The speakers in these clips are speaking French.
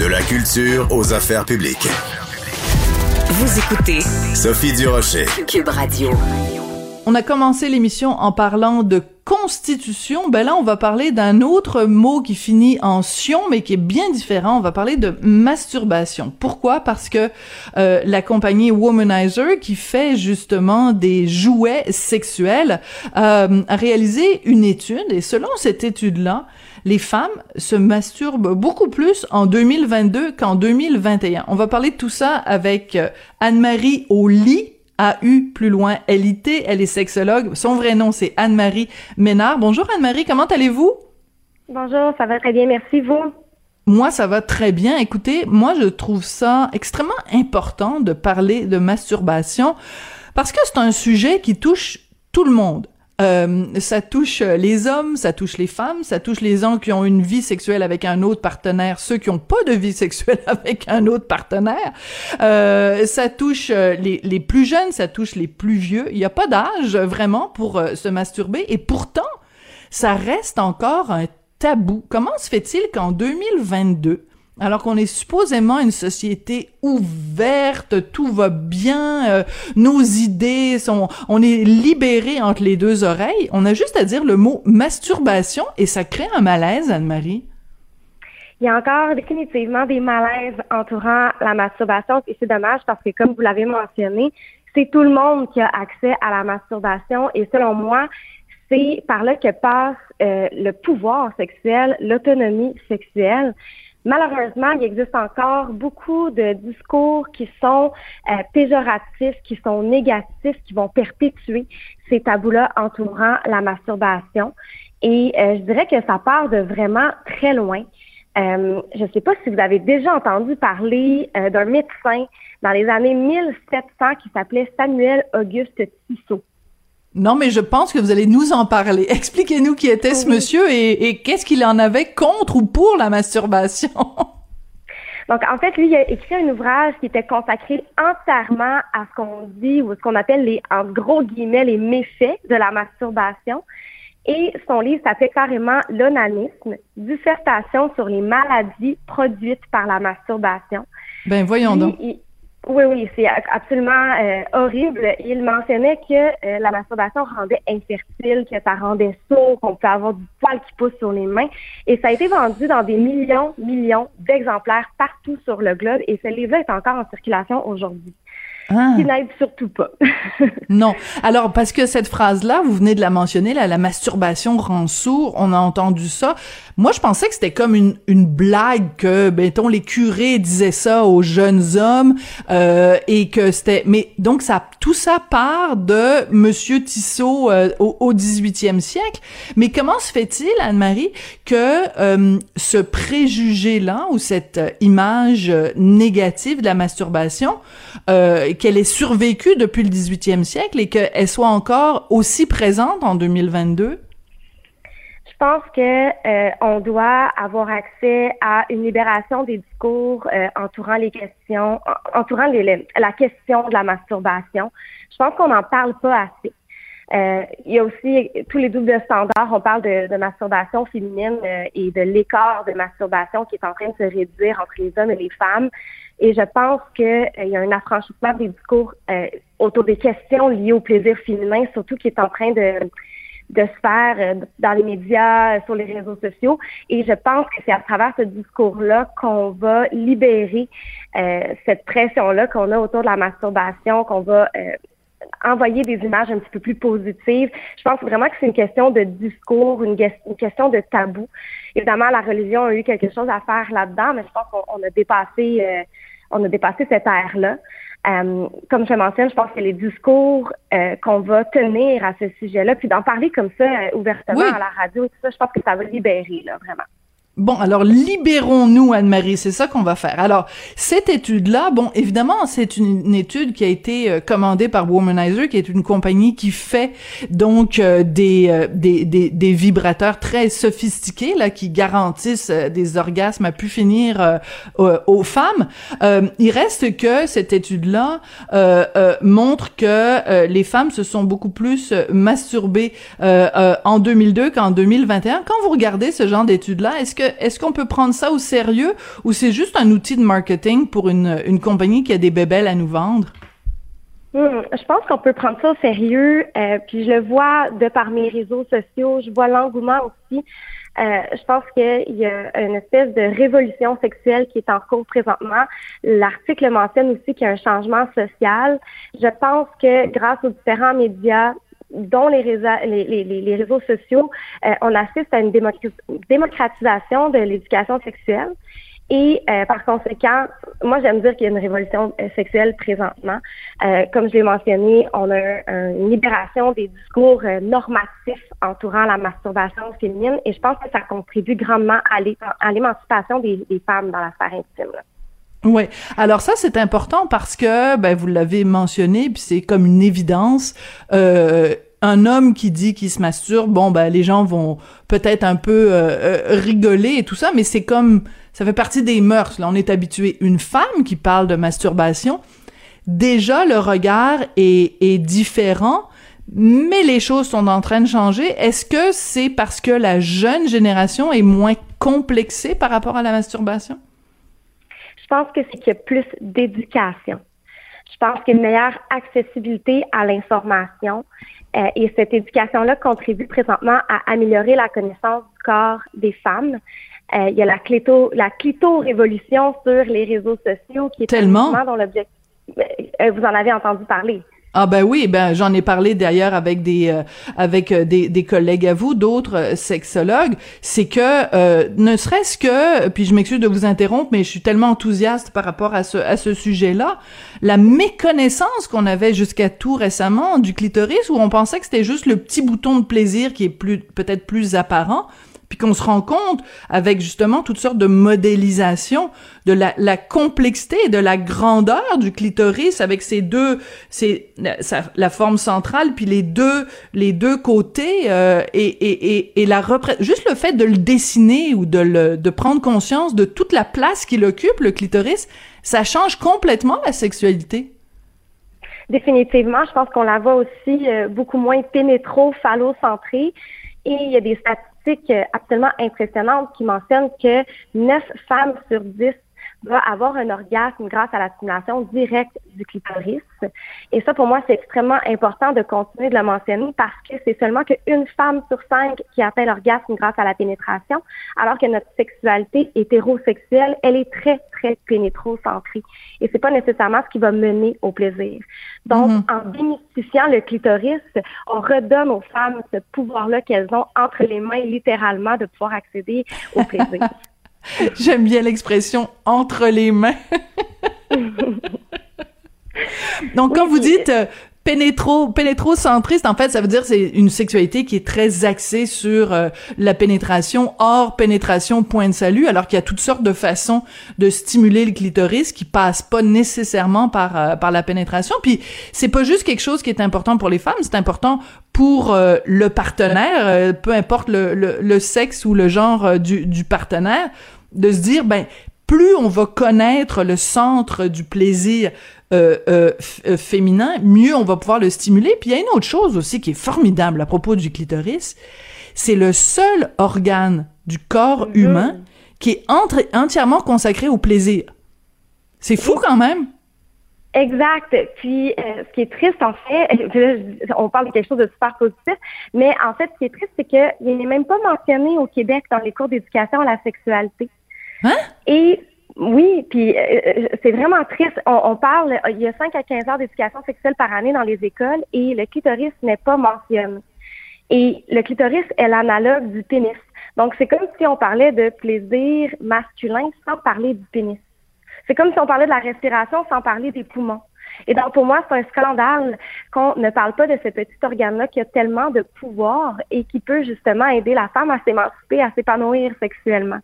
De la culture aux affaires publiques. Vous écoutez Sophie Durocher. Cube Radio. On a commencé l'émission en parlant de constitution. Ben là, on va parler d'un autre mot qui finit en sion, mais qui est bien différent. On va parler de masturbation. Pourquoi? Parce que euh, la compagnie Womanizer, qui fait justement des jouets sexuels, euh, a réalisé une étude. Et selon cette étude-là, les femmes se masturbent beaucoup plus en 2022 qu'en 2021. On va parler de tout ça avec euh, Anne-Marie Oli, A-U plus loin L-I-T. Elle est sexologue. Son vrai nom, c'est Anne-Marie Ménard. Bonjour Anne-Marie, comment allez-vous? Bonjour, ça va très bien, merci. Vous? Moi, ça va très bien. Écoutez, moi, je trouve ça extrêmement important de parler de masturbation parce que c'est un sujet qui touche tout le monde. Euh, ça touche les hommes, ça touche les femmes, ça touche les gens qui ont une vie sexuelle avec un autre partenaire, ceux qui ont pas de vie sexuelle avec un autre partenaire. Euh, ça touche les, les, plus jeunes, ça touche les plus vieux. Il n'y a pas d'âge vraiment pour euh, se masturber et pourtant, ça reste encore un tabou. Comment se fait-il qu'en 2022, alors qu'on est supposément une société ouverte, tout va bien, euh, nos idées sont, on est libéré entre les deux oreilles. On a juste à dire le mot masturbation et ça crée un malaise, Anne-Marie. Il y a encore définitivement des malaises entourant la masturbation et c'est dommage parce que comme vous l'avez mentionné, c'est tout le monde qui a accès à la masturbation et selon moi, c'est par là que passe euh, le pouvoir sexuel, l'autonomie sexuelle. Malheureusement, il existe encore beaucoup de discours qui sont euh, péjoratifs, qui sont négatifs, qui vont perpétuer ces tabous-là entourant la masturbation. Et euh, je dirais que ça part de vraiment très loin. Euh, je ne sais pas si vous avez déjà entendu parler d'un médecin dans les années 1700 qui s'appelait Samuel Auguste Tissot. Non, mais je pense que vous allez nous en parler. Expliquez-nous qui était ce monsieur et, qu'est-ce qu'il en avait contre ou pour la masturbation. Donc, en fait, lui, il a écrit un ouvrage qui était consacré entièrement à ce qu'on dit ou ce qu'on appelle les, en gros guillemets, les méfaits de la masturbation. Et son livre s'appelle carrément L'onanisme, dissertation sur les maladies produites par la masturbation. Ben, voyons donc. Oui, oui, c'est absolument euh, horrible. Il mentionnait que euh, la masturbation rendait infertile, que ça rendait sourd, qu'on peut avoir du poil qui pousse sur les mains. Et ça a été vendu dans des millions, millions d'exemplaires partout sur le globe. Et ce livre est encore en circulation aujourd'hui. Ah. Qui n'aide surtout pas. non. Alors, parce que cette phrase-là, vous venez de la mentionner, là, la masturbation rend sourd, on a entendu ça. Moi, je pensais que c'était comme une, une blague que, mettons, les curés disaient ça aux jeunes hommes euh, et que c'était... Mais donc, ça, tout ça part de Monsieur Tissot euh, au, au 18e siècle. Mais comment se fait-il, Anne-Marie, que euh, ce préjugé-là ou cette image négative de la masturbation, qu'elle ait survécu depuis le 18e siècle et qu'elle soit encore aussi présente en 2022? Je pense que euh, on doit avoir accès à une libération des discours euh, entourant les questions, entourant les, la question de la masturbation. Je pense qu'on n'en parle pas assez. Euh, il y a aussi tous les doubles standards. On parle de, de masturbation féminine et de l'écart de masturbation qui est en train de se réduire entre les hommes et les femmes. Et je pense qu'il y a un affranchissement des discours autour des questions liées au plaisir féminin, surtout qui est en train de se faire euh, dans les médias, euh, sur les réseaux sociaux. Et je pense que c'est à travers ce discours-là qu'on va libérer euh, cette pression-là qu'on a autour de la masturbation, qu'on va envoyer des images un petit peu plus positives. Je pense vraiment que c'est une question de discours, une, question de tabou. Évidemment, la religion a eu quelque chose à faire là-dedans, mais je pense qu'on a dépassé, on a dépassé cette ère-là. Euh, comme je mentionne, je pense que les discours euh, qu'on va tenir à ce sujet-là, puis d'en parler comme ça euh, ouvertement à la radio et tout ça, je pense que ça va libérer, là, vraiment. Bon, alors libérons-nous, Anne-Marie, c'est ça qu'on va faire. Alors, cette étude-là, bon, évidemment, c'est une, étude qui a été euh, commandée par Womanizer, qui est une compagnie qui fait donc euh, des, euh, des, des, des, vibrateurs très sophistiqués, là, qui garantissent des orgasmes à pu finir aux femmes. il reste que cette étude-là montre que les femmes se sont beaucoup plus masturbées en 2002 qu'en 2021. Quand vous regardez ce genre d'études-là, est-ce que est-ce qu'on peut prendre ça au sérieux ou c'est juste un outil de marketing pour une, une compagnie qui a des bébelles à nous vendre? Hmm, je pense qu'on peut prendre ça au sérieux, euh, puis je le vois de par mes réseaux sociaux, je vois l'engouement aussi. Euh, je pense qu'il y a une espèce de révolution sexuelle qui est en cours présentement. L'article mentionne aussi qu'il y a un changement social. Je pense que grâce aux différents médias, dont les réseaux, les, les, réseaux sociaux, euh, on assiste à une démocratisation de l'éducation sexuelle. Et euh, par conséquent, moi j'aime dire qu'il y a une révolution euh, sexuelle présentement. comme je l'ai mentionné, on a une libération des discours normatifs entourant la masturbation féminine et je pense que ça contribue grandement à l'émancipation des, femmes dans la sphère intime. Oui. Alors ça c'est important parce que ben vous l'avez mentionné puis c'est comme une évidence euh, un homme qui dit qu'il se masturbe, bon ben les gens vont peut-être un peu euh, euh, rigoler et tout ça, mais c'est comme ça fait partie des mœurs. Là, on est habitué. Une femme qui parle de masturbation, déjà le regard est, est différent, mais les choses sont en train de changer. Est-ce que c'est parce que la jeune génération est moins complexée par rapport à la masturbation? Je pense que c'est qu'il y a plus d'éducation. Je pense qu'il y a une meilleure accessibilité à l'information. Euh, et cette éducation-là contribue présentement à améliorer la connaissance du corps des femmes. Euh, il y a la clito, la clito-révolution sur les réseaux sociaux qui est tellement dans l'objectif. Euh, vous en avez entendu parler. Ah ben oui, ben j'en ai parlé d'ailleurs avec des euh, avec euh, des, des, collègues à vous, d'autres euh, sexologues, c'est que ne serait-ce que puis je m'excuse de vous interrompre mais je suis tellement enthousiaste par rapport à ce à ce sujet-là, la méconnaissance qu'on avait jusqu'à tout récemment du clitoris où on pensait que c'était juste le petit bouton de plaisir qui est plus peut-être plus apparent qu'on se rend compte avec justement toutes sortes de modélisations de la, la complexité et de la grandeur du clitoris avec ses deux, c'est la forme centrale puis les deux, les deux côtés euh, et, et, et, et, la juste le fait de le dessiner ou de le, de prendre conscience de toute la place qu'il occupe le clitoris, ça change complètement la sexualité. Définitivement, je pense qu'on la voit aussi euh, beaucoup moins pénétro-phallocentrée. Et il y a des statistiques absolument impressionnantes qui mentionnent que 9 femmes sur 10 va avoir un orgasme grâce à la stimulation directe du clitoris. Et ça, pour moi, c'est extrêmement important de continuer de le mentionner parce que c'est seulement qu'une femme sur cinq qui atteint l'orgasme grâce à la pénétration, alors que notre sexualité hétérosexuelle, elle est très, très pénétrocentrée. Et c'est pas nécessairement ce qui va mener au plaisir. Donc, mm-hmm. en démystifiant le clitoris, on redonne aux femmes ce pouvoir-là qu'elles ont entre les mains, littéralement, de pouvoir accéder au plaisir. J'aime bien l'expression entre les mains. Donc, quand vous dites euh, pénétro pénétrocentriste en fait ça veut dire c'est une sexualité qui est très axée sur euh, la pénétration hors pénétration point de salut alors qu'il y a toutes sortes de façons de stimuler le clitoris qui passent pas nécessairement par euh, par la pénétration puis c'est pas juste quelque chose qui est important pour les femmes c'est important pour euh, le partenaire peu importe le, le, le, sexe ou le genre du, du partenaire de se dire ben plus on va connaître le centre du plaisir euh, euh, euh, féminin, mieux on va pouvoir le stimuler. Puis il y a une autre chose aussi qui est formidable à propos du clitoris, c'est le seul organe du corps humain qui est entièrement consacré au plaisir. C'est fou quand même. Exact. Puis, ce qui est triste, en fait, on parle de quelque chose de super positif, mais en fait, ce qui est triste, c'est qu'il n'est même pas mentionné au Québec dans les cours d'éducation à la sexualité. Hein? Et oui, puis euh, euh, c'est vraiment triste. On, parle, il y a 5 à 15 heures d'éducation sexuelle par année dans les écoles et le clitoris n'est pas mentionné. Et le clitoris est l'analogue du pénis. Donc, c'est comme si on parlait de plaisir masculin sans parler du pénis. C'est comme si on parlait de la respiration sans parler des poumons. Et donc, pour moi, c'est un scandale qu'on ne parle pas de ce petit organe-là qui a tellement de pouvoir et qui peut justement aider la femme à s'émanciper, à s'épanouir sexuellement.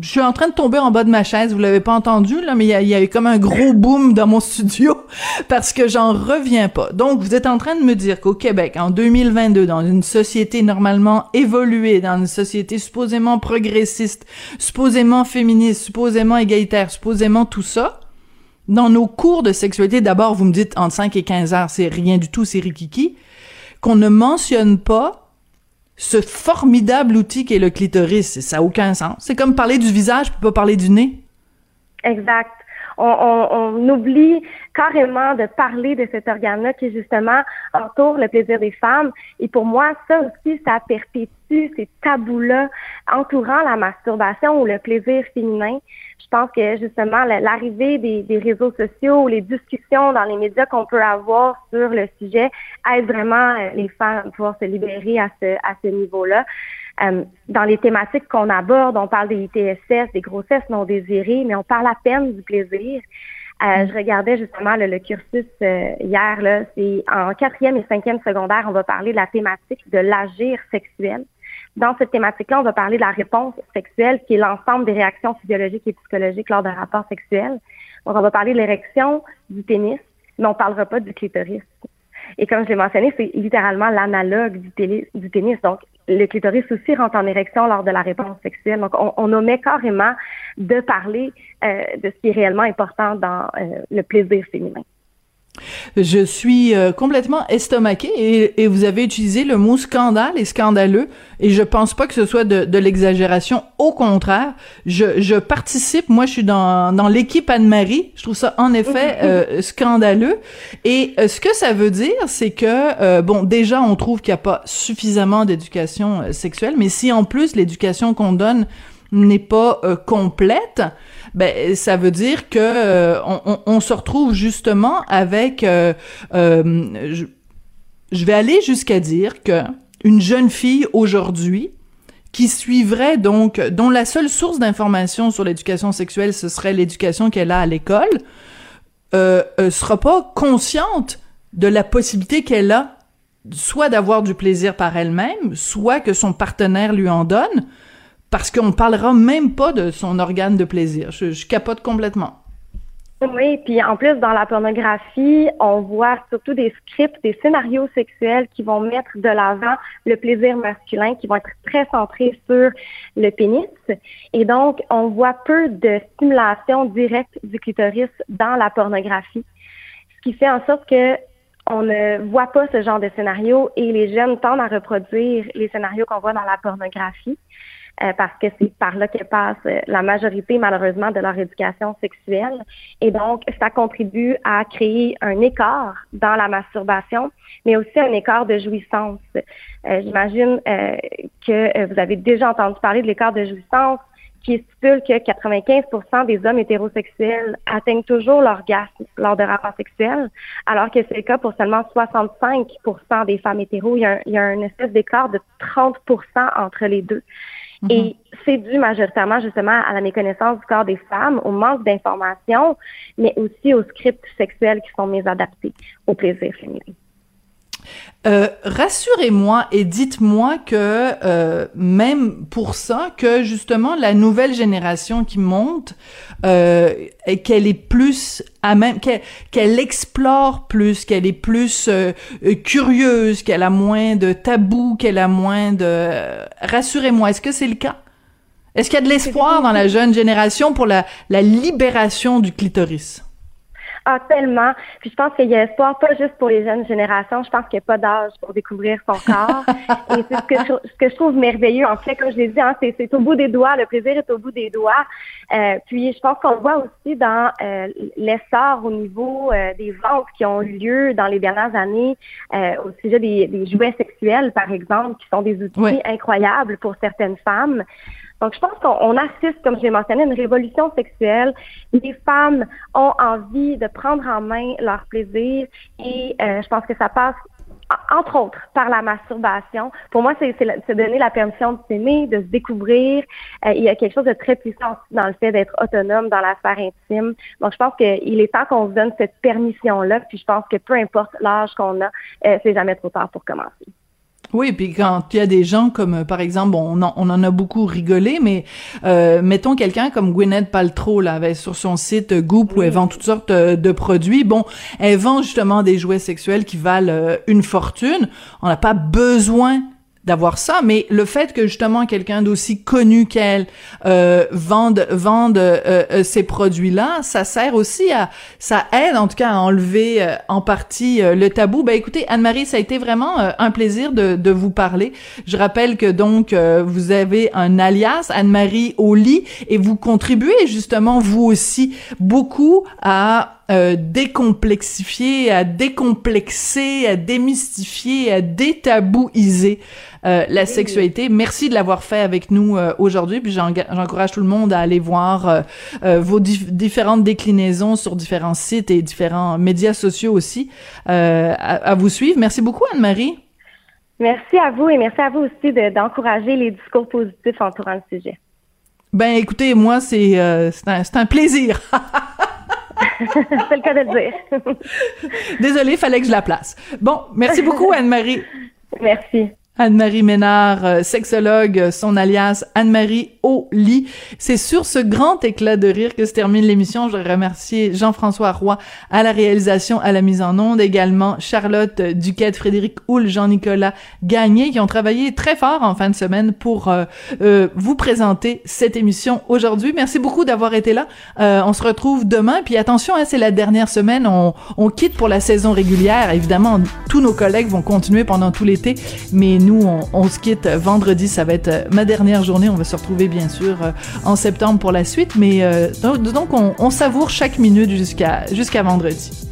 Je suis en train de tomber en bas de ma chaise, vous l'avez pas entendu là, mais il y a, eu comme un gros boom dans mon studio parce que j'en reviens pas. Donc vous êtes en train de me dire qu'au Québec en 2022 dans une société normalement évoluée, dans une société supposément progressiste, supposément féministe, supposément égalitaire, supposément tout ça, dans nos cours de sexualité, d'abord vous me dites entre 5 et 15 heures, c'est rien du tout, c'est rikiki, qu'on ne mentionne pas ce formidable outil qui est le clitoris. Ça n'a aucun sens. C'est comme parler du visage, puis pas parler du nez. Exact. On, oublie carrément de parler de cet organe-là qui justement entoure le plaisir des femmes. Et pour moi, ça aussi, ça perpétue ces tabous-là entourant la masturbation ou le plaisir féminin je pense que justement l'arrivée des, réseaux sociaux, les discussions dans les médias qu'on peut avoir sur le sujet aide vraiment euh, les femmes à pouvoir se libérer à ce, à ce niveau-là. Euh, dans les thématiques qu'on aborde, on parle des ITSS, des grossesses non désirées, mais on parle à peine du plaisir. Euh, je regardais justement le, cursus hier, là, c'est en quatrième et cinquième secondaire, on va parler de la thématique de l'agir sexuel. Dans cette thématique-là, on va parler de la réponse sexuelle, qui est l'ensemble des réactions physiologiques et psychologiques lors d'un rapport sexuel. Donc, on va parler de l'érection, du pénis, mais on ne parlera pas du clitoris. Et comme je l'ai mentionné, c'est littéralement l'analogue du, du, pénis. Donc, le clitoris aussi rentre en érection lors de la réponse sexuelle. Donc, on, omet carrément de parler euh, de ce qui est réellement important dans euh, le plaisir féminin. Je suis euh, complètement estomaqué et, et, vous avez utilisé le mot scandale et scandaleux et je pense pas que ce soit de, de l'exagération. Au contraire, je, je, participe. Moi, je suis dans, dans l'équipe Anne-Marie. Je trouve ça en effet euh, scandaleux. Et euh, ce que ça veut dire, c'est que bon, déjà, on trouve qu'il n'y a pas suffisamment d'éducation sexuelle, mais si en plus l'éducation qu'on donne n'est pas complète, ben ça veut dire que euh, on, on, se retrouve justement avec euh, euh, je, je, vais aller jusqu'à dire que une jeune fille aujourd'hui qui suivrait donc dont la seule source d'information sur l'éducation sexuelle ce serait l'éducation qu'elle a à l'école euh, sera pas consciente de la possibilité qu'elle a soit d'avoir du plaisir par elle-même, soit que son partenaire lui en donne, parce qu'on parlera même pas de son organe de plaisir. Je, capote complètement. Oui, puis en plus, dans la pornographie, on voit surtout des scripts, des scénarios sexuels qui vont mettre de l'avant le plaisir masculin, qui vont être très centrés sur le pénis. Et donc, on voit peu de stimulation directe du clitoris dans la pornographie, ce qui fait en sorte que on ne voit pas ce genre de scénario et les jeunes tendent à reproduire les scénarios qu'on voit dans la pornographie. Euh, parce que c'est par là que passe euh, la majorité, malheureusement, de leur éducation sexuelle. Et donc, ça contribue à créer un écart dans la masturbation, mais aussi un écart de jouissance. Euh, j'imagine que vous avez déjà entendu parler de l'écart de jouissance qui stipule que 95% des hommes hétérosexuels atteignent toujours l'orgasme lors de rapports sexuels, alors que c'est le cas pour seulement 65% des femmes hétéros. Il y a, il y a un espèce d'écart de 30% entre les deux. Et mhm. c'est dû majoritairement justement à la méconnaissance du corps des femmes, au manque d'informations, mais aussi aux scripts sexuels qui sont mésadaptés au plaisir féminin. Euh, rassurez-moi et dites-moi que euh, même pour ça, que justement la nouvelle génération qui monte, euh, qu'elle est plus à même, qu'elle explore plus, qu'elle est plus euh, curieuse, qu'elle a moins de tabous, qu'elle a moins de. Rassurez-moi, est-ce que c'est le cas? Est-ce qu'il y a de l'espoir dans la jeune génération pour la, la libération du clitoris? Ah, tellement. Puis je pense qu'il y a espoir, pas juste pour les jeunes générations. Je pense qu'il n'y a pas d'âge pour découvrir son corps. Et c'est ce que, je, ce que je trouve merveilleux. En fait, comme je l'ai dit, hein, c'est, au bout des doigts. Le plaisir est au bout des doigts. Euh, puis je pense qu'on le voit aussi dans euh, l'essor au niveau euh, des ventes qui ont eu lieu dans les dernières années euh, au sujet des, des, jouets sexuels, par exemple, qui sont des outils incroyables pour certaines femmes. Donc, je pense qu'on assiste, comme je l'ai mentionné, à une révolution sexuelle. Les femmes ont envie de prendre en main leur plaisir et euh, je pense que ça passe entre autres, par la masturbation. Pour moi, c'est donner la permission de s'aimer, de se découvrir. Euh, il y a quelque chose de très puissant dans le fait d'être autonome dans la sphère intime. Donc, je pense qu'il est temps qu'on se donne cette permission-là. Puis, je pense que peu importe l'âge qu'on a, euh, c'est jamais trop tard pour commencer. Oui, puis quand il y a des gens comme, euh, par exemple, on en, on en a beaucoup rigolé, mais euh, mettons quelqu'un comme Gwyneth Paltrow, là, sur son site Goop, où elle vend toutes sortes euh, de produits. Bon, elle vend justement des jouets sexuels qui valent une fortune. On n'a pas besoin d'avoir ça, mais le fait que justement quelqu'un d'aussi connu qu'elle euh, vende vende euh, euh, ces produits-là, ça sert aussi à, ça aide en tout cas à enlever euh, en partie le tabou. Ben écoutez, Anne-Marie, ça a été vraiment un plaisir de, de vous parler. Je rappelle que donc vous avez un alias Anne-Marie au lit et vous contribuez justement vous aussi beaucoup à euh, décomplexifier, à décomplexer, à démystifier, à détabouiser euh, la sexualité. Merci de l'avoir fait avec nous euh, aujourd'hui. Puis j'encourage tout le monde à aller voir vos différentes déclinaisons sur différents sites et différents médias sociaux aussi à, vous suivre. Merci beaucoup Anne-Marie. Merci à vous et merci à vous aussi d'encourager les discours positifs entourant le sujet. Ben écoutez, moi c'est un, un plaisir. C'est le cas de le dire. Désolée, fallait que je la place. Bon, merci beaucoup Anne-Marie. Merci. Anne-Marie Ménard, euh, sexologue, son alias Anne-Marie lit. C'est sur ce grand éclat de rire que se termine l'émission. Je remercier Jean-François Roy à la réalisation, à la mise en onde, également Charlotte Duquette, Frédéric Houle, Jean-Nicolas Gagné, qui ont travaillé très fort en fin de semaine pour euh, euh, vous présenter cette émission aujourd'hui. Merci beaucoup d'avoir été là. on se retrouve demain. Puis attention, hein, c'est la dernière semaine. On, on quitte pour la saison régulière. Évidemment, tous nos collègues vont continuer pendant tout l'été, mais on, se quitte vendredi. Ça va être euh, ma dernière journée. On va se retrouver, bien sûr, euh, en septembre pour la suite. Mais euh, donc, on, on, savoure chaque minute jusqu'à jusqu'à vendredi.